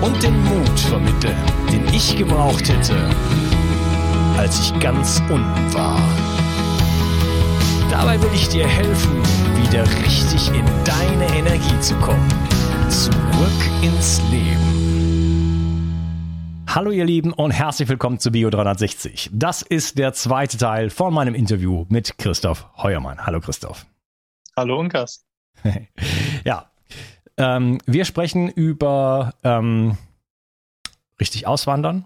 und den Mut vermitteln, den ich gebraucht hätte, als ich ganz unten war. Dabei will ich dir helfen, wieder richtig in deine Energie zu kommen. Zurück ins Leben. Hallo ihr Lieben und herzlich willkommen zu Bio 360. Das ist der zweite Teil von meinem Interview mit Christoph Heuermann. Hallo Christoph. Hallo Unkas. ja, ähm, wir sprechen über ähm, richtig auswandern.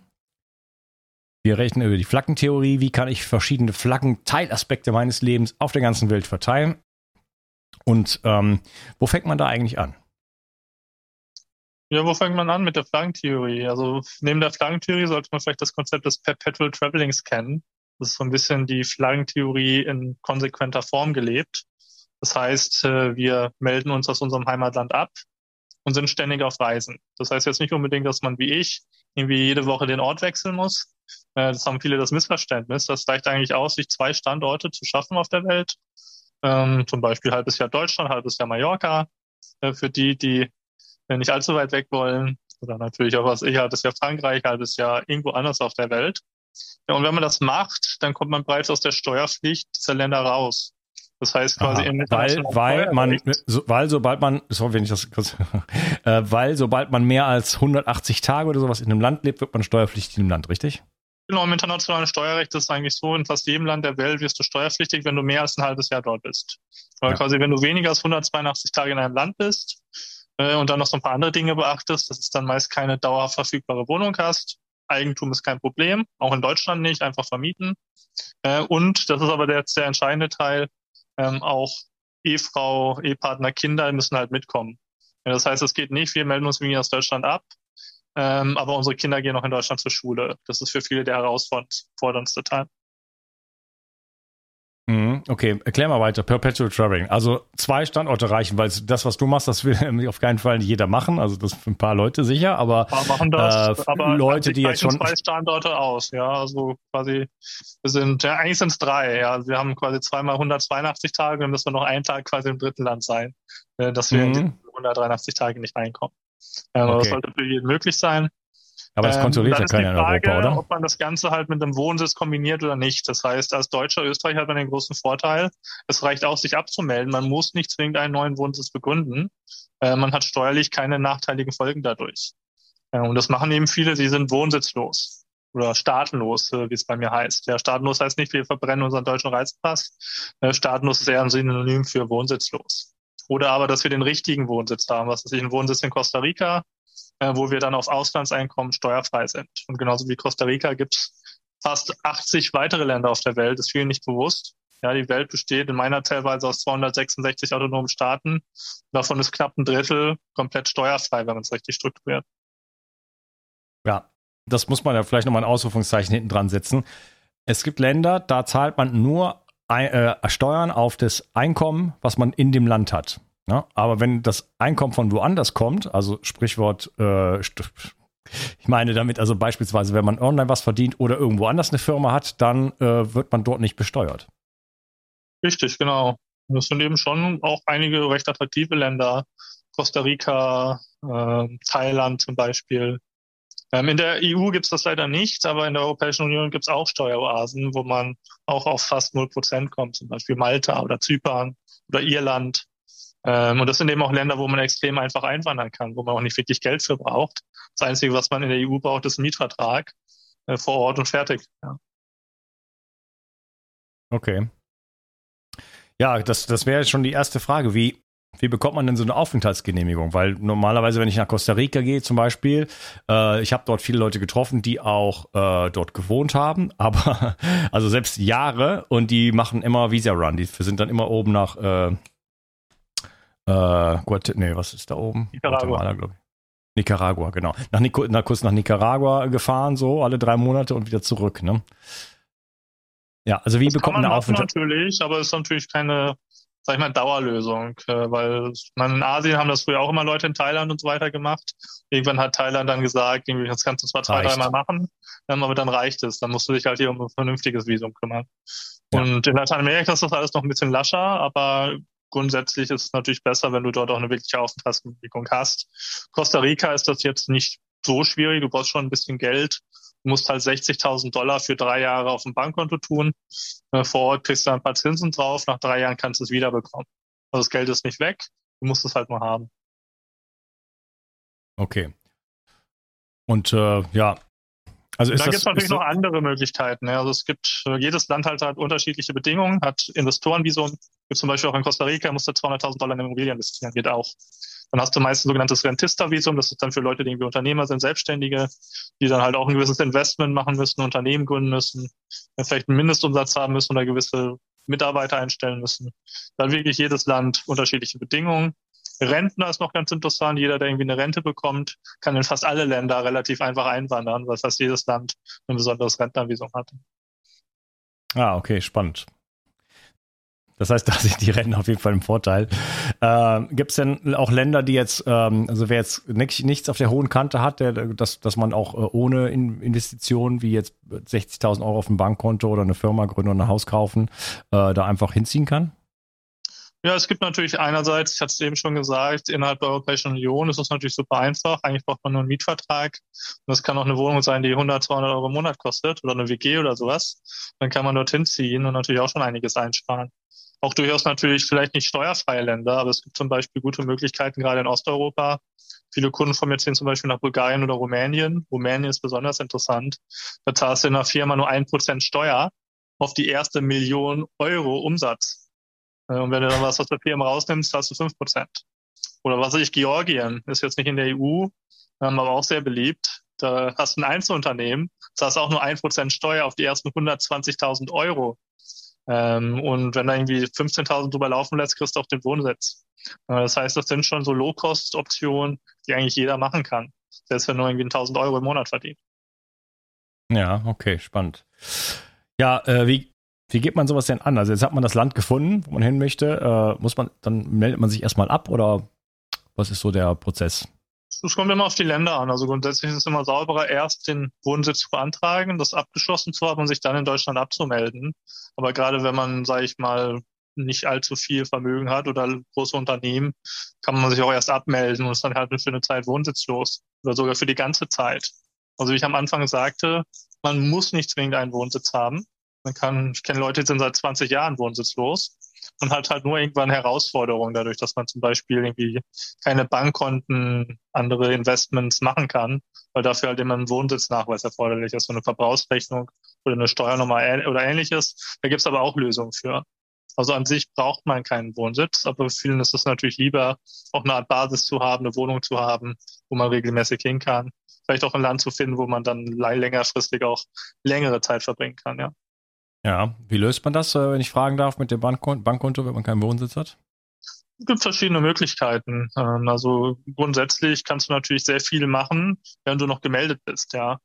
Wir rechnen über die Flaggentheorie. Wie kann ich verschiedene Flaggen-Teilaspekte meines Lebens auf der ganzen Welt verteilen? Und ähm, wo fängt man da eigentlich an? Ja, wo fängt man an mit der Flaggentheorie? Also neben der Flaggentheorie sollte man vielleicht das Konzept des Perpetual Travelings kennen. Das ist so ein bisschen die Flaggentheorie in konsequenter Form gelebt. Das heißt, äh, wir melden uns aus unserem Heimatland ab und sind ständig auf Reisen. Das heißt jetzt nicht unbedingt, dass man wie ich irgendwie jede Woche den Ort wechseln muss. Äh, das haben viele das Missverständnis. Das reicht eigentlich aus, sich zwei Standorte zu schaffen auf der Welt. Ähm, zum Beispiel halbes Jahr Deutschland, halbes Jahr Mallorca. Äh, für die, die nicht allzu weit weg wollen. Oder natürlich auch was ich, halbes Jahr Frankreich, halbes Jahr irgendwo anders auf der Welt. und wenn man das macht, dann kommt man bereits aus der Steuerpflicht dieser Länder raus. Das heißt quasi Aha, in weil, weil man, so, weil sobald man, sorry, wenn ich das kurz, äh, weil sobald man mehr als 180 Tage oder sowas in einem Land lebt, wird man steuerpflichtig im Land, richtig? Genau, im internationalen Steuerrecht ist es eigentlich so, in fast jedem Land der Welt wirst du steuerpflichtig, wenn du mehr als ein halbes Jahr dort bist. Weil ja. quasi, wenn du weniger als 182 Tage in einem Land bist äh, und dann noch so ein paar andere Dinge beachtest, dass es dann meist keine dauerhaft verfügbare Wohnung hast. Eigentum ist kein Problem, auch in Deutschland nicht, einfach vermieten. Äh, und, das ist aber der, der entscheidende Teil, ähm, auch Ehefrau, Ehepartner, Kinder müssen halt mitkommen. Ja, das heißt, es geht nicht, wir melden uns wegen aus Deutschland ab, ähm, aber unsere Kinder gehen noch in Deutschland zur Schule. Das ist für viele der herausforderndste Teil. Okay, erklär mal weiter. Perpetual Traveling. Also zwei Standorte reichen, weil das, was du machst, das will auf keinen Fall nicht jeder machen. Also das für ein paar Leute sicher, aber, machen das, äh, aber Leute, die jetzt schon zwei Standorte aus. Ja, also quasi wir sind ja eigentlich sind es drei. Ja, also wir haben quasi zweimal 182 Tage, dann müssen wir noch einen Tag quasi im dritten Land sein, äh, dass wir mhm. in die 183 Tage nicht reinkommen. Ähm, okay. Das sollte für jeden möglich sein. Aber das kontrolliert ähm, ja keiner in Europa, oder? Ob man das Ganze halt mit einem Wohnsitz kombiniert oder nicht. Das heißt, als Deutscher Österreich hat man den großen Vorteil, es reicht auch, sich abzumelden. Man muss nicht zwingend einen neuen Wohnsitz begründen. Äh, man hat steuerlich keine nachteiligen Folgen dadurch. Äh, und das machen eben viele, sie sind wohnsitzlos oder staatenlos, äh, wie es bei mir heißt. Ja, staatenlos heißt nicht, wir verbrennen unseren deutschen Reisepass. Äh, staatenlos ist eher ein Synonym für wohnsitzlos. Oder aber, dass wir den richtigen Wohnsitz haben, was ist ein Wohnsitz in Costa Rica, äh, wo wir dann auf Auslandseinkommen steuerfrei sind. Und genauso wie Costa Rica gibt es fast 80 weitere Länder auf der Welt, das ist vielen nicht bewusst. Ja, die Welt besteht in meiner Teilweise aus 266 autonomen Staaten. Davon ist knapp ein Drittel komplett steuerfrei, wenn man es richtig strukturiert. Ja, das muss man ja vielleicht nochmal ein Ausrufungszeichen hinten dran setzen. Es gibt Länder, da zahlt man nur äh, Steuern auf das Einkommen, was man in dem Land hat. Ja, aber wenn das Einkommen von woanders kommt, also Sprichwort äh, Ich meine damit also beispielsweise, wenn man online was verdient oder irgendwo anders eine Firma hat, dann äh, wird man dort nicht besteuert. Richtig, genau. Das sind eben schon auch einige recht attraktive Länder. Costa Rica, äh, Thailand zum Beispiel. Ähm, in der EU gibt es das leider nicht, aber in der Europäischen Union gibt es auch Steueroasen, wo man auch auf fast 0% kommt, zum Beispiel Malta oder Zypern oder Irland. Ähm, und das sind eben auch Länder, wo man extrem einfach einwandern kann, wo man auch nicht wirklich Geld für braucht. Das Einzige, was man in der EU braucht, ist ein Mietvertrag äh, vor Ort und fertig. Ja. Okay. Ja, das, das wäre schon die erste Frage. Wie, wie bekommt man denn so eine Aufenthaltsgenehmigung? Weil normalerweise, wenn ich nach Costa Rica gehe zum Beispiel, äh, ich habe dort viele Leute getroffen, die auch äh, dort gewohnt haben, aber also selbst Jahre und die machen immer Visa Run. Die sind dann immer oben nach äh, äh, Guat nee, was ist da oben? Nicaragua. Nicaragua, genau. Nach, nach, kurz nach Nicaragua gefahren, so alle drei Monate und wieder zurück, ne? Ja, also wie das bekommt man eine Aufenthalt? Natürlich, aber es ist natürlich keine, sag ich mal, Dauerlösung, äh, weil man in Asien haben das früher auch immer Leute in Thailand und so weiter gemacht. Irgendwann hat Thailand dann gesagt, irgendwie, das kannst du zwar zwei, dreimal machen, ähm, aber dann reicht es. Dann musst du dich halt hier um ein vernünftiges Visum kümmern. Ja. Und in Lateinamerika ist das alles noch ein bisschen lascher, aber grundsätzlich ist es natürlich besser, wenn du dort auch eine wirkliche Aufenthaltsgenehmigung hast. Costa Rica ist das jetzt nicht so schwierig. Du brauchst schon ein bisschen Geld. Du musst halt 60.000 Dollar für drei Jahre auf dem Bankkonto tun. Äh, vor Ort kriegst du ein paar Zinsen drauf. Nach drei Jahren kannst du es wiederbekommen. Also das Geld ist nicht weg. Du musst es halt nur haben. Okay. Und äh, ja, also da gibt es natürlich noch andere Möglichkeiten. Ja. Also es gibt, äh, jedes Land halt hat unterschiedliche Bedingungen, hat Investorenvisum. Gibt zum Beispiel auch in Costa Rica, musst du 200.000 Dollar in Immobilien investieren, geht auch. Dann hast du meist ein sogenanntes Rentista-Visum, das ist dann für Leute, die irgendwie Unternehmer sind, Selbstständige, die dann halt auch ein gewisses Investment machen müssen, Unternehmen gründen müssen, vielleicht einen Mindestumsatz haben müssen oder gewisse Mitarbeiter einstellen müssen. Da hat wirklich jedes Land unterschiedliche Bedingungen. Rentner ist noch ganz interessant. Jeder, der irgendwie eine Rente bekommt, kann in fast alle Länder relativ einfach einwandern, weil fast jedes Land ein besonderes Rentnervisum hat. Ah, okay, spannend. Das heißt, da sind die Rentner auf jeden Fall im Vorteil. Ähm, Gibt es denn auch Länder, die jetzt, ähm, also wer jetzt nicht, nichts auf der hohen Kante hat, der, dass, dass man auch äh, ohne Investitionen wie jetzt 60.000 Euro auf dem Bankkonto oder eine Firma gründen oder ein Haus kaufen, äh, da einfach hinziehen kann? Ja, es gibt natürlich einerseits, ich hatte es eben schon gesagt, innerhalb der Europäischen Union ist es natürlich super einfach. Eigentlich braucht man nur einen Mietvertrag. Und das kann auch eine Wohnung sein, die 100, 200 Euro im Monat kostet oder eine WG oder sowas. Dann kann man dorthin ziehen und natürlich auch schon einiges einsparen. Auch durchaus natürlich vielleicht nicht steuerfreie Länder, aber es gibt zum Beispiel gute Möglichkeiten, gerade in Osteuropa. Viele Kunden von mir ziehen zum Beispiel nach Bulgarien oder Rumänien. Rumänien ist besonders interessant. Da zahlst du in einer Firma nur ein Prozent Steuer auf die erste Million Euro Umsatz. Äh, und wenn du dann was aus der Firma rausnimmst, hast du fünf Prozent. Oder was weiß ich, Georgien ist jetzt nicht in der EU, ähm, aber auch sehr beliebt. Da hast du ein Einzelunternehmen, das hast auch nur ein Prozent Steuer auf die ersten 120.000 Euro. Ähm, und wenn da irgendwie 15.000 drüber laufen lässt, kriegst du auch den Wohnsitz. Äh, das heißt, das sind schon so Low-Cost-Optionen, die eigentlich jeder machen kann. Selbst wenn nur irgendwie 1.000 Euro im Monat verdient. Ja, okay, spannend. Ja, äh, wie, wie geht man sowas denn an? Also jetzt hat man das Land gefunden, wo man hin möchte. Äh, muss man, dann meldet man sich erstmal ab oder was ist so der Prozess? Es kommt immer auf die Länder an. Also grundsätzlich ist es immer sauberer, erst den Wohnsitz zu beantragen, das abgeschlossen zu haben und sich dann in Deutschland abzumelden. Aber gerade wenn man, sage ich mal, nicht allzu viel Vermögen hat oder große Unternehmen, kann man sich auch erst abmelden und ist dann halt für eine Zeit wohnsitzlos oder sogar für die ganze Zeit. Also wie ich am Anfang sagte, man muss nicht zwingend einen Wohnsitz haben. Man kann, ich kenne Leute, die sind seit 20 Jahren wohnsitzlos und hat halt nur irgendwann Herausforderungen dadurch, dass man zum Beispiel irgendwie keine Bankkonten, andere Investments machen kann, weil dafür halt immer ein Wohnsitznachweis erforderlich ist, so eine Verbrauchsrechnung oder eine Steuernummer oder ähnliches. Da gibt's aber auch Lösungen für. Also an sich braucht man keinen Wohnsitz, aber vielen ist es natürlich lieber, auch eine Art Basis zu haben, eine Wohnung zu haben, wo man regelmäßig hin kann. Vielleicht auch ein Land zu finden, wo man dann längerfristig auch längere Zeit verbringen kann, ja. Ja, wie löst man das, äh, wenn ich fragen darf, mit dem Bankkonto, wenn man keinen Wohnsitz hat? Es gibt verschiedene Möglichkeiten. Ähm, also grundsätzlich kannst du natürlich sehr viel machen, wenn du noch gemeldet bist, ja.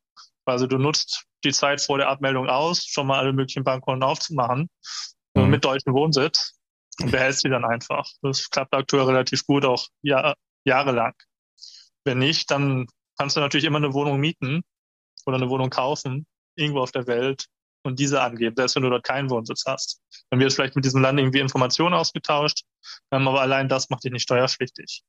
Also du nutzt die Zeit vor der Abmeldung aus, schon mal alle möglichen Bankkonten aufzumachen äh, mhm. mit deutschem Wohnsitz und behältst sie dann einfach. Das klappt aktuell relativ gut, auch Jahr, jahrelang. Wenn nicht, dann kannst du natürlich immer eine Wohnung mieten oder eine Wohnung kaufen, irgendwo auf der Welt und diese angeben, selbst wenn du dort keinen Wohnsitz hast. Dann wird vielleicht mit diesem Land irgendwie Informationen ausgetauscht, ähm, aber allein das macht dich nicht steuerpflichtig.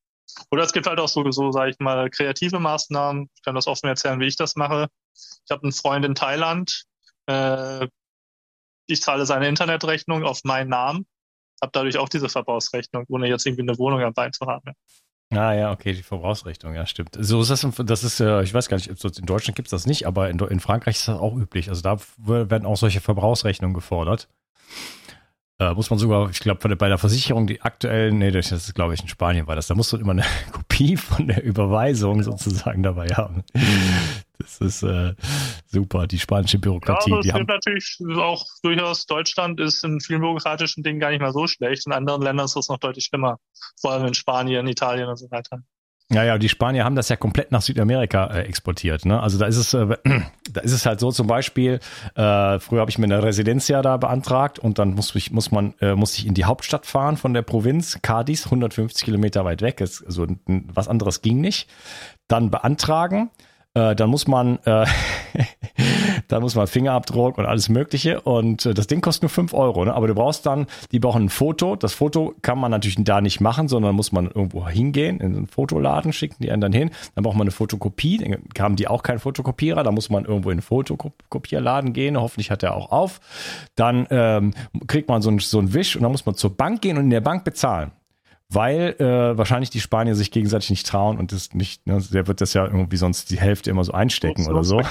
Oder es gibt halt auch so, so sage ich mal, kreative Maßnahmen. Ich kann das offen erzählen, wie ich das mache. Ich habe einen Freund in Thailand. Äh, ich zahle seine Internetrechnung auf meinen Namen, habe dadurch auch diese Verbrauchsrechnung, ohne jetzt irgendwie eine Wohnung dabei zu haben. Ah ja, okay, die Verbrauchsrechnung, ja, stimmt. So ist das, das ist, äh, ich weiß gar nicht, in Deutschland gibt es das nicht, aber in, in Frankreich ist das auch üblich. Also da werden auch solche Verbrauchsrechnungen gefordert. Äh, muss man sogar, ich glaube, bei der Versicherung, die aktuellen, nee, das ist, glaube ich, in Spanien war das, da musst du immer eine Kopie von der Überweisung sozusagen dabei haben. Das ist äh, super, die spanische Bürokratie. Ja, es gibt natürlich auch durchaus, Deutschland ist in vielen bürokratischen Dingen gar nicht mal so schlecht. In anderen Ländern ist das noch deutlich schlimmer. Vor allem in Spanien, Italien und so weiter. Ja, ja, die Spanier haben das ja komplett nach Südamerika äh, exportiert. Ne? Also da ist es, äh, da ist es halt so zum Beispiel, äh, früher habe ich mir eine Residencia da beantragt und dann muss, ich, muss man, äh, muss ich in die Hauptstadt fahren von der Provinz, Cadiz, 150 Kilometer weit weg. Ist, also was anderes ging nicht. Dann beantragen äh, dann muss man, äh, dann muss man Fingerabdruck und alles Mögliche. Und äh, das Ding kostet nur fünf Euro. Ne? Aber du brauchst dann, die brauchen ein Foto. Das Foto kann man natürlich da nicht machen, sondern muss man irgendwo hingehen, in einen Fotoladen, schicken die einen dann hin. Dann braucht man eine Fotokopie. Dann haben die auch keinen Fotokopierer. Da muss man irgendwo in einen Fotokopierladen gehen. Hoffentlich hat er auch auf. Dann ähm, kriegt man so einen so Wisch und dann muss man zur Bank gehen und in der Bank bezahlen weil äh, wahrscheinlich die Spanier sich gegenseitig nicht trauen und das nicht, ne, der wird das ja irgendwie sonst die Hälfte immer so einstecken oder so.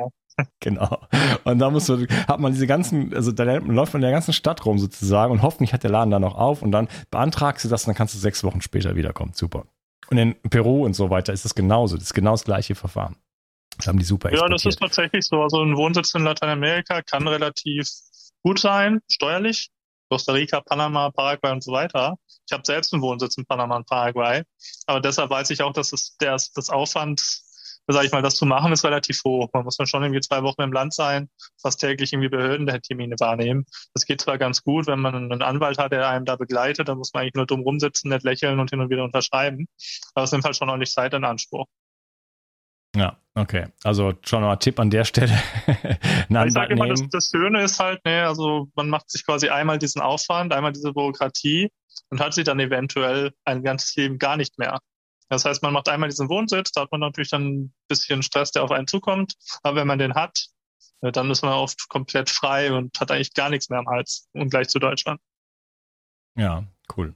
genau. Und da muss man, hat man diese ganzen, also da läuft man in der ganzen Stadt rum sozusagen und hoffentlich hat der Laden da noch auf und dann beantragst du das und dann kannst du sechs Wochen später wiederkommen. Super. Und in Peru und so weiter ist das genauso. Das ist genau das gleiche Verfahren. Das haben die super Ja, das ist tatsächlich so. Also ein Wohnsitz in Lateinamerika kann relativ gut sein, steuerlich. Costa Rica, Panama, Paraguay und so weiter. Ich habe selbst einen Wohnsitz in Panama und Paraguay, aber deshalb weiß ich auch, dass es der, das Aufwand, sage ich mal, das zu machen, ist relativ hoch. Man muss dann schon irgendwie zwei Wochen im Land sein, fast täglich irgendwie Behördentermine wahrnehmen. Das geht zwar ganz gut, wenn man einen Anwalt hat, der einem da begleitet, dann muss man eigentlich nur dumm rumsitzen, nett lächeln und hin und wieder unterschreiben. Aber es nimmt halt schon ordentlich Zeit in Anspruch. Ja, okay. Also schon mal Tipp an der Stelle. Ich sage immer, das, das Schöne ist halt, ne, also man macht sich quasi einmal diesen Aufwand, einmal diese Bürokratie und hat sie dann eventuell ein ganzes Leben gar nicht mehr. Das heißt, man macht einmal diesen Wohnsitz, da hat man natürlich dann ein bisschen Stress, der auf einen zukommt. Aber wenn man den hat, äh, dann ist man oft komplett frei und hat eigentlich gar nichts mehr am Hals, und gleich zu Deutschland. Ja, cool.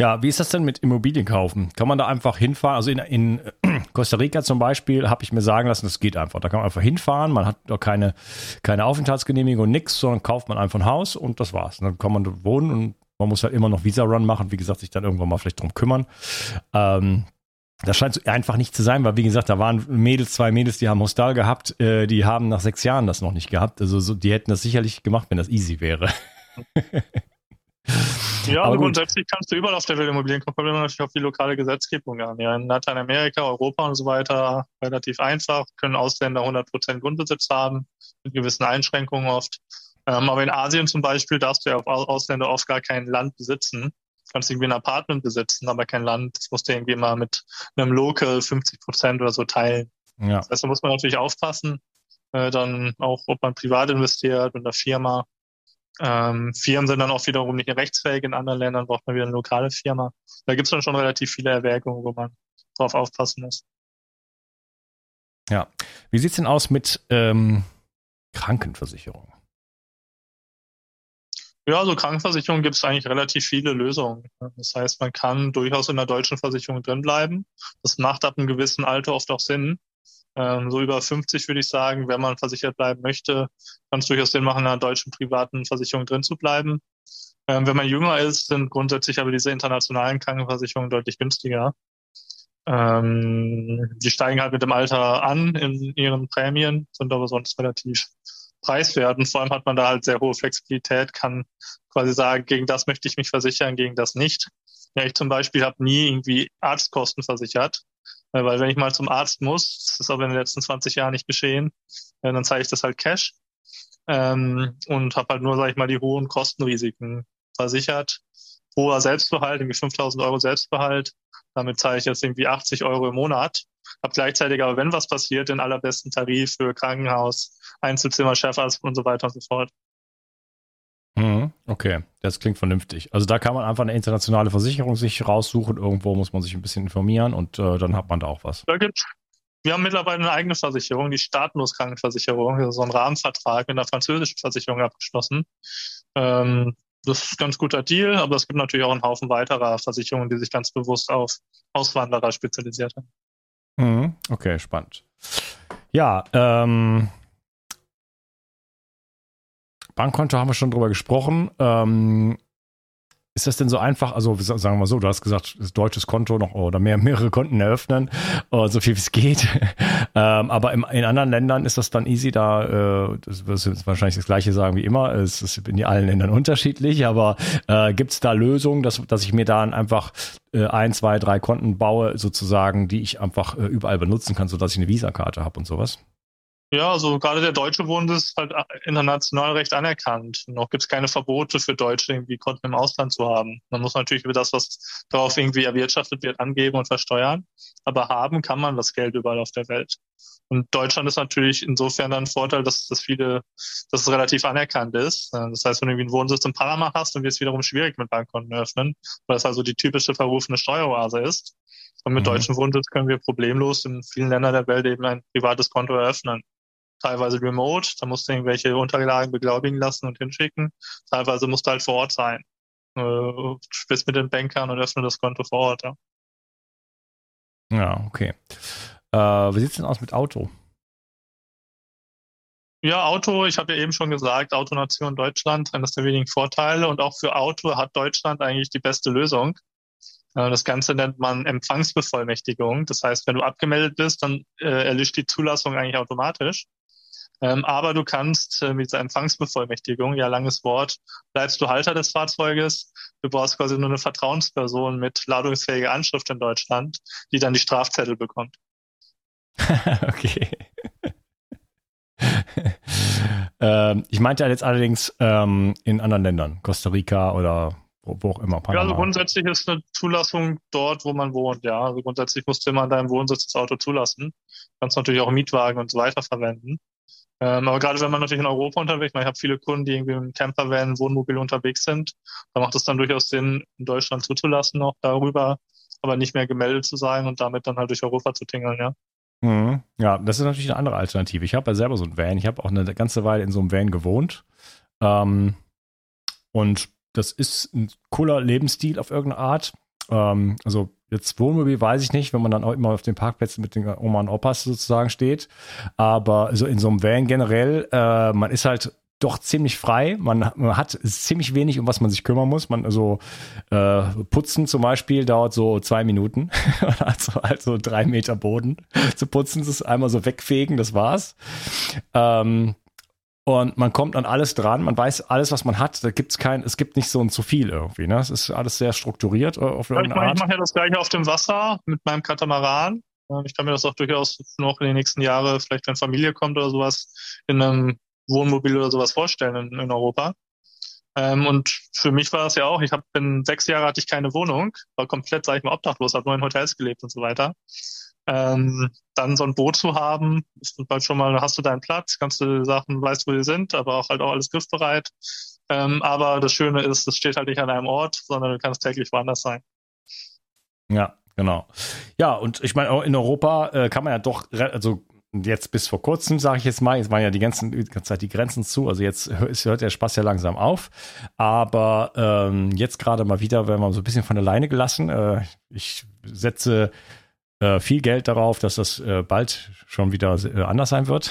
Ja, wie ist das denn mit Immobilien kaufen? Kann man da einfach hinfahren? Also in, in Costa Rica zum Beispiel habe ich mir sagen lassen, das geht einfach. Da kann man einfach hinfahren, man hat doch keine, keine Aufenthaltsgenehmigung, nichts, sondern kauft man einfach ein Haus und das war's. Und dann kann man wohnen und man muss halt immer noch Visa-Run machen, wie gesagt, sich dann irgendwann mal vielleicht drum kümmern. Ähm, das scheint einfach nicht zu sein, weil wie gesagt, da waren Mädels, zwei Mädels, die haben Hostal gehabt, äh, die haben nach sechs Jahren das noch nicht gehabt. Also so, die hätten das sicherlich gemacht, wenn das easy wäre. Ja, aber grundsätzlich kannst du überall auf der Welt Immobilien kaufen, kommt immer natürlich auf die lokale Gesetzgebung an. Ja, in Lateinamerika, Europa und so weiter relativ einfach, können Ausländer 100% Grundbesitz haben, mit gewissen Einschränkungen oft. Ähm, aber in Asien zum Beispiel darfst du ja auf Ausländer oft gar kein Land besitzen. Du kannst irgendwie ein Apartment besitzen, aber kein Land. Das musst du irgendwie mal mit einem Local 50% oder so teilen. Ja. Das heißt, da muss man natürlich aufpassen, äh, dann auch, ob man privat investiert mit einer Firma ähm, Firmen sind dann auch wiederum nicht rechtsfähig. In anderen Ländern braucht man wieder eine lokale Firma. Da gibt es dann schon relativ viele Erwägungen, wo man drauf aufpassen muss. Ja. Wie sieht's denn aus mit ähm, Krankenversicherung? Ja, also Krankenversicherung gibt es eigentlich relativ viele Lösungen. Das heißt, man kann durchaus in der deutschen Versicherung drinbleiben. Das macht ab einem gewissen Alter oft auch Sinn. Ähm, so über 50 würde ich sagen, wenn man versichert bleiben möchte, kann es durchaus Sinn machen, in einer deutschen privaten Versicherung drin zu bleiben. Ähm, wenn man jünger ist, sind grundsätzlich aber diese internationalen Krankenversicherungen deutlich günstiger. Ähm, die steigen halt mit dem Alter an in ihren Prämien, sind aber sonst relativ preiswert. Und vor allem hat man da halt sehr hohe Flexibilität, kann quasi sagen, gegen das möchte ich mich versichern, gegen das nicht. Ja, ich zum Beispiel habe nie irgendwie Arztkosten versichert. Weil wenn ich mal zum Arzt muss, das ist aber in den letzten 20 Jahren nicht geschehen, dann zeige ich das halt Cash ähm, und habe halt nur, sage ich mal, die hohen Kostenrisiken versichert. Hoher Selbstbehalt, irgendwie 5000 Euro Selbstbehalt. Damit zahle ich jetzt irgendwie 80 Euro im Monat. habe gleichzeitig aber, wenn was passiert, den allerbesten Tarif für Krankenhaus, Einzelzimmer, Chefarzt und so weiter und so fort. Okay, das klingt vernünftig. Also da kann man einfach eine internationale Versicherung sich raussuchen. Irgendwo muss man sich ein bisschen informieren und äh, dann hat man da auch was. Da gibt's, wir haben mittlerweile eine eigene Versicherung, die Staatenloskrankenversicherung, so einen Rahmenvertrag mit einer französischen Versicherung abgeschlossen. Ähm, das ist ein ganz guter Deal, aber es gibt natürlich auch einen Haufen weiterer Versicherungen, die sich ganz bewusst auf Auswanderer spezialisiert haben. Mhm, okay, spannend. Ja, ähm, Bankkonto haben wir schon drüber gesprochen. Ähm, ist das denn so einfach? Also sagen wir mal so, du hast gesagt, deutsches Konto noch oder mehr, mehrere Konten eröffnen, uh, so viel wie es geht. ähm, aber im, in anderen Ländern ist das dann easy, da äh, das wirst wahrscheinlich das gleiche sagen wie immer. Es ist in allen Ländern unterschiedlich, aber äh, gibt es da Lösungen, dass, dass ich mir dann einfach äh, ein, zwei, drei Konten baue, sozusagen, die ich einfach äh, überall benutzen kann, sodass ich eine Visakarte habe und sowas? Ja, also gerade der deutsche Bund ist halt international recht anerkannt. Noch gibt es keine Verbote für Deutsche, irgendwie Konten im Ausland zu haben. Man muss natürlich über das, was darauf irgendwie erwirtschaftet wird, angeben und versteuern. Aber haben kann man das Geld überall auf der Welt. Und Deutschland ist natürlich insofern dann ein Vorteil, dass, dass viele, dass es relativ anerkannt ist. Das heißt, wenn du irgendwie einen Wohnsitz in Panama hast, dann wird es wiederum schwierig mit Bankkonten öffnen, weil es also die typische verrufene Steueroase ist. Und mit mhm. deutschen Wohnsitz können wir problemlos in vielen Ländern der Welt eben ein privates Konto eröffnen teilweise remote, da musst du irgendwelche Unterlagen beglaubigen lassen und hinschicken. Teilweise musst du halt vor Ort sein. Äh, sprichst mit den Bankern und öffne das Konto vor Ort, ja. Ja, okay. Äh, wie sieht's denn aus mit Auto? Ja, Auto, ich habe ja eben schon gesagt, Autonation Deutschland, eines der wenigen Vorteile. Und auch für Auto hat Deutschland eigentlich die beste Lösung. Äh, das Ganze nennt man Empfangsbevollmächtigung. Das heißt, wenn du abgemeldet bist, dann äh, erlischt die Zulassung eigentlich automatisch. Ähm, aber du kannst äh, mit dieser Empfangsbevollmächtigung, ja langes Wort, bleibst du Halter des Fahrzeuges. Du brauchst quasi nur eine Vertrauensperson mit ladungsfähiger Anschrift in Deutschland, die dann die Strafzettel bekommt. okay. ähm, ich meinte jetzt allerdings ähm, in anderen Ländern, Costa Rica oder wo, wo auch immer. Panama. Ja, also grundsätzlich ist eine Zulassung dort, wo man wohnt, ja. Also grundsätzlich musst du immer an deinem Wohnsitz das Auto zulassen. Du kannst natürlich auch Mietwagen und so weiter verwenden. Ähm, aber gerade wenn man natürlich in Europa unterwegs ist, ich habe viele Kunden, die irgendwie im Campervan, Wohnmobil unterwegs sind, da macht es dann durchaus Sinn, in Deutschland zuzulassen, auch darüber, aber nicht mehr gemeldet zu sein und damit dann halt durch Europa zu tingeln, ja. Mhm. Ja, das ist natürlich eine andere Alternative. Ich habe ja selber so ein Van. Ich habe auch eine ganze Weile in so einem Van gewohnt. Ähm, und das ist ein cooler Lebensstil auf irgendeine Art. Ähm, also Jetzt Wohnmobil weiß ich nicht, wenn man dann auch immer auf den Parkplätzen mit den Oma und Opas sozusagen steht. Aber so in so einem Van generell, äh, man ist halt doch ziemlich frei. Man, man, hat ziemlich wenig, um was man sich kümmern muss. Man also äh, putzen zum Beispiel dauert so zwei Minuten. also, also drei Meter Boden zu putzen, das ist einmal so wegfegen, das war's. Ähm, und man kommt an alles dran, man weiß alles, was man hat. Da gibt's kein, es gibt nicht so ein zu viel irgendwie. Ne? Es ist alles sehr strukturiert äh, auf ja, ich mache mach ja das gleiche auf dem Wasser mit meinem Katamaran. Ich kann mir das auch durchaus noch in den nächsten Jahren, vielleicht wenn Familie kommt oder sowas, in einem Wohnmobil oder sowas vorstellen in, in Europa. Ähm, und für mich war das ja auch, ich habe in sechs Jahren hatte ich keine Wohnung, war komplett, sag ich mal, obdachlos, habe nur in Hotels gelebt und so weiter ähm, dann so ein Boot zu haben, ist halt schon mal, hast du deinen Platz, kannst du Sachen, weißt, wo die sind, aber auch halt auch alles griffbereit. Ähm, aber das Schöne ist, es steht halt nicht an einem Ort, sondern du kannst täglich woanders sein. Ja, genau. Ja, und ich meine, in Europa äh, kann man ja doch, also jetzt bis vor kurzem, sage ich jetzt mal, jetzt waren ja die ganzen die ganze Zeit die Grenzen zu, also jetzt hört der Spaß ja langsam auf. Aber ähm, jetzt gerade mal wieder, wenn man so ein bisschen von alleine gelassen. Äh, ich setze viel Geld darauf, dass das äh, bald schon wieder äh, anders sein wird.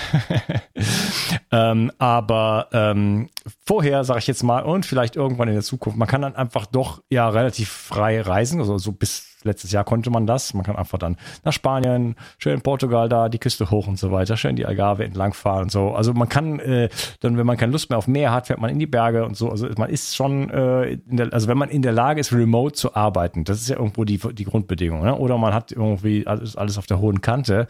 ähm, aber ähm, vorher, sage ich jetzt mal, und vielleicht irgendwann in der Zukunft, man kann dann einfach doch ja relativ frei reisen, also so bis letztes Jahr konnte man das. Man kann einfach dann nach Spanien, schön in Portugal da, die Küste hoch und so weiter, schön die Algarve entlangfahren und so. Also man kann äh, dann, wenn man keine Lust mehr auf Meer hat, fährt man in die Berge und so. Also man ist schon, äh, der, also wenn man in der Lage ist, remote zu arbeiten, das ist ja irgendwo die, die Grundbedingung. Ne? Oder man hat irgendwie alles, alles auf der hohen Kante.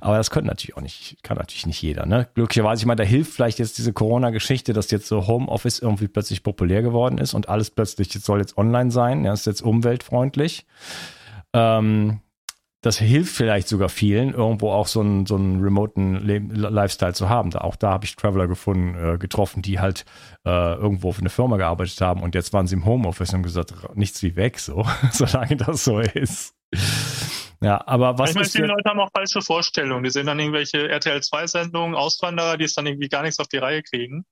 Aber das könnte natürlich auch nicht, kann natürlich nicht jeder. Ne? Glücklicherweise, ich meine, da hilft vielleicht jetzt diese Corona-Geschichte, dass jetzt so Homeoffice irgendwie plötzlich populär geworden ist und alles plötzlich jetzt soll jetzt online sein. Ja, ist jetzt umweltfreundlich. Ähm, das hilft vielleicht sogar vielen, irgendwo auch so einen, so einen remoten Lifestyle zu haben. Auch da habe ich Traveler gefunden, äh, getroffen, die halt äh, irgendwo für eine Firma gearbeitet haben und jetzt waren sie im Homeoffice und haben gesagt, nichts wie weg, so, solange das so ist. Ja, aber was ich meine, viele Leute haben auch falsche Vorstellungen. Die sehen dann irgendwelche RTL-2-Sendungen, Auswanderer, die es dann irgendwie gar nichts auf die Reihe kriegen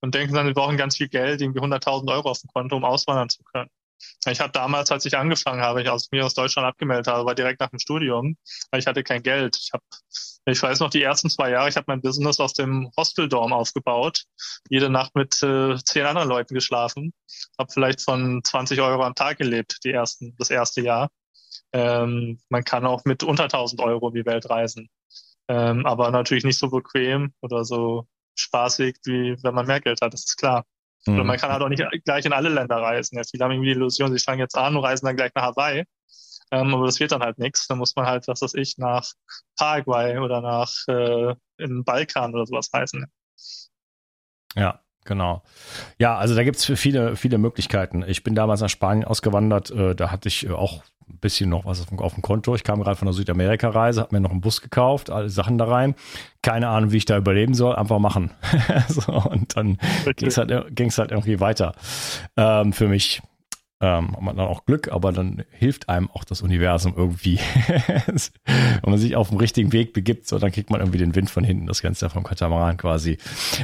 und denken dann, sie brauchen ganz viel Geld, irgendwie 100.000 Euro auf dem Konto, um auswandern zu können. Ich habe damals, als ich angefangen habe, ich aus mir aus Deutschland abgemeldet habe, war direkt nach dem Studium, weil ich hatte kein Geld. Ich habe, ich weiß noch, die ersten zwei Jahre, ich habe mein Business aus dem Hosteldorm aufgebaut, jede Nacht mit äh, zehn anderen Leuten geschlafen, habe vielleicht von 20 Euro am Tag gelebt, die ersten, das erste Jahr. Ähm, man kann auch mit unter 1000 Euro die Welt reisen, ähm, aber natürlich nicht so bequem oder so spaßig, wie wenn man mehr Geld hat, das ist klar. Mhm. Und man kann halt auch nicht gleich in alle Länder reisen. Ja, viele haben irgendwie die Illusion, sie fangen jetzt an und reisen dann gleich nach Hawaii. Ähm, aber das wird dann halt nichts. Dann muss man halt, was weiß ich, nach Paraguay oder nach äh, in den Balkan oder sowas reisen. Ja, Genau. Ja, also da gibt's viele, viele Möglichkeiten. Ich bin damals nach Spanien ausgewandert, äh, da hatte ich äh, auch ein bisschen noch was auf dem Konto. Ich kam gerade von der Südamerika-Reise, habe mir noch einen Bus gekauft, alle Sachen da rein. Keine Ahnung, wie ich da überleben soll, einfach machen. so, und dann okay. ging es halt, halt irgendwie weiter ähm, für mich. Ähm, man hat dann auch Glück, aber dann hilft einem auch das Universum irgendwie. Wenn man sich auf den richtigen Weg begibt, so, dann kriegt man irgendwie den Wind von hinten, das Ganze vom Katamaran quasi.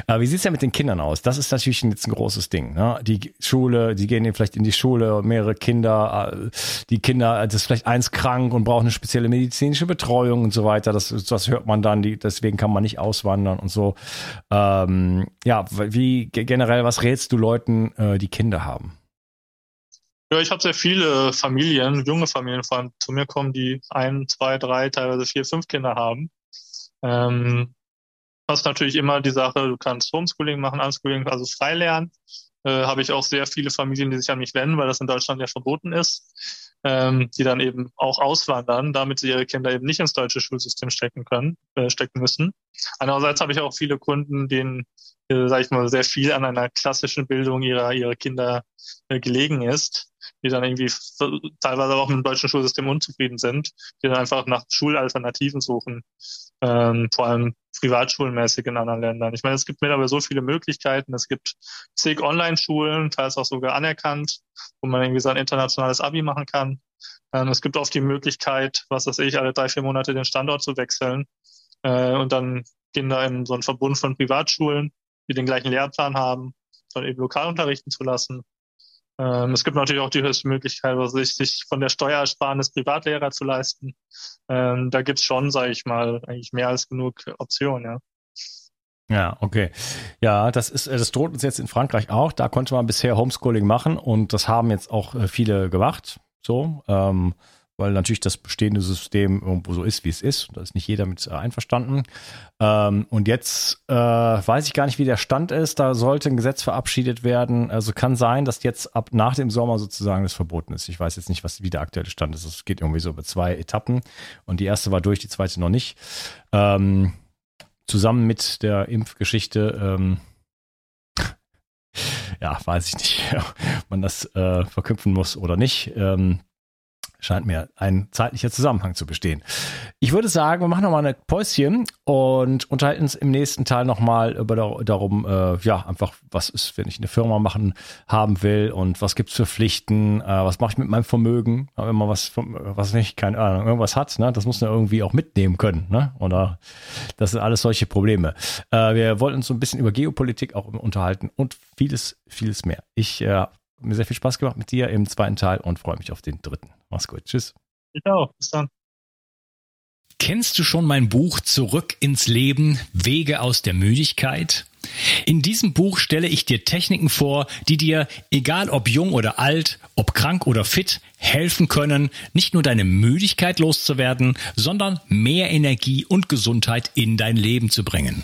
Aber wie sieht's ja mit den Kindern aus? Das ist natürlich jetzt ein großes Ding. Ne? Die Schule, die gehen vielleicht in die Schule, mehrere Kinder, äh, die Kinder, das ist vielleicht eins krank und braucht eine spezielle medizinische Betreuung und so weiter. Das, das hört man dann, die, deswegen kann man nicht auswandern und so. Ähm, ja, wie generell, was rätst du Leuten, äh, die Kinder haben? Ja, ich habe sehr viele Familien, junge Familien vor allem zu mir kommen, die ein, zwei, drei, teilweise vier, fünf Kinder haben. Ähm, hast natürlich immer die Sache, du kannst Homeschooling machen, Unschooling, also frei lernen. Äh, habe ich auch sehr viele Familien, die sich an mich wenden, weil das in Deutschland ja verboten ist, ähm, die dann eben auch auswandern, damit sie ihre Kinder eben nicht ins deutsche Schulsystem stecken können, äh, stecken müssen. Andererseits habe ich auch viele Kunden, denen, äh, sage ich mal, sehr viel an einer klassischen Bildung ihrer ihrer Kinder äh, gelegen ist die dann irgendwie teilweise auch mit dem deutschen Schulsystem unzufrieden sind, die dann einfach nach Schulalternativen suchen, ähm, vor allem privatschulmäßig in anderen Ländern. Ich meine, es gibt mittlerweile so viele Möglichkeiten. Es gibt zig Online-Schulen, teils auch sogar anerkannt, wo man irgendwie sein internationales Abi machen kann. Ähm, es gibt oft die Möglichkeit, was weiß ich, alle drei, vier Monate den Standort zu wechseln äh, und dann Kinder in so einen Verbund von Privatschulen, die den gleichen Lehrplan haben, dann eben lokal unterrichten zu lassen. Ähm, es gibt natürlich auch die höchste Möglichkeit, sich, von der Steuersparnis Privatlehrer zu leisten. Ähm, da gibt's schon, sage ich mal, eigentlich mehr als genug Optionen, ja. Ja, okay. Ja, das ist, das droht uns jetzt in Frankreich auch. Da konnte man bisher Homeschooling machen und das haben jetzt auch äh, viele gemacht. So, ähm, weil natürlich das bestehende System irgendwo so ist, wie es ist. Da ist nicht jeder mit äh, einverstanden. Ähm, und jetzt äh, weiß ich gar nicht, wie der Stand ist. Da sollte ein Gesetz verabschiedet werden. Also kann sein, dass jetzt ab nach dem Sommer sozusagen das verboten ist. Ich weiß jetzt nicht, was wie der aktuelle Stand ist. Es geht irgendwie so über zwei Etappen. Und die erste war durch, die zweite noch nicht. Ähm, zusammen mit der Impfgeschichte. Ähm, ja, weiß ich nicht, ob man das äh, verknüpfen muss oder nicht. Ähm, scheint mir ein zeitlicher Zusammenhang zu bestehen. Ich würde sagen, wir machen nochmal eine Päuschen und unterhalten uns im nächsten Teil nochmal über darum, äh, ja, einfach, was ist, wenn ich eine Firma machen haben will und was gibt's für Pflichten, äh, was mache ich mit meinem Vermögen, wenn man was, was nicht, keine Ahnung, irgendwas hat, ne, das muss man irgendwie auch mitnehmen können, ne, oder das sind alles solche Probleme. Äh, wir wollten uns so ein bisschen über Geopolitik auch unterhalten und vieles, vieles mehr. Ich äh, mir sehr viel Spaß gemacht mit dir im zweiten Teil und freue mich auf den dritten. Mach's gut. Tschüss. Ich auch. Bis dann. Kennst du schon mein Buch Zurück ins Leben, Wege aus der Müdigkeit? In diesem Buch stelle ich dir Techniken vor, die dir, egal ob jung oder alt, ob krank oder fit, helfen können, nicht nur deine Müdigkeit loszuwerden, sondern mehr Energie und Gesundheit in dein Leben zu bringen.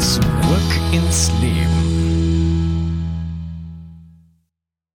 Zurück ins Leben.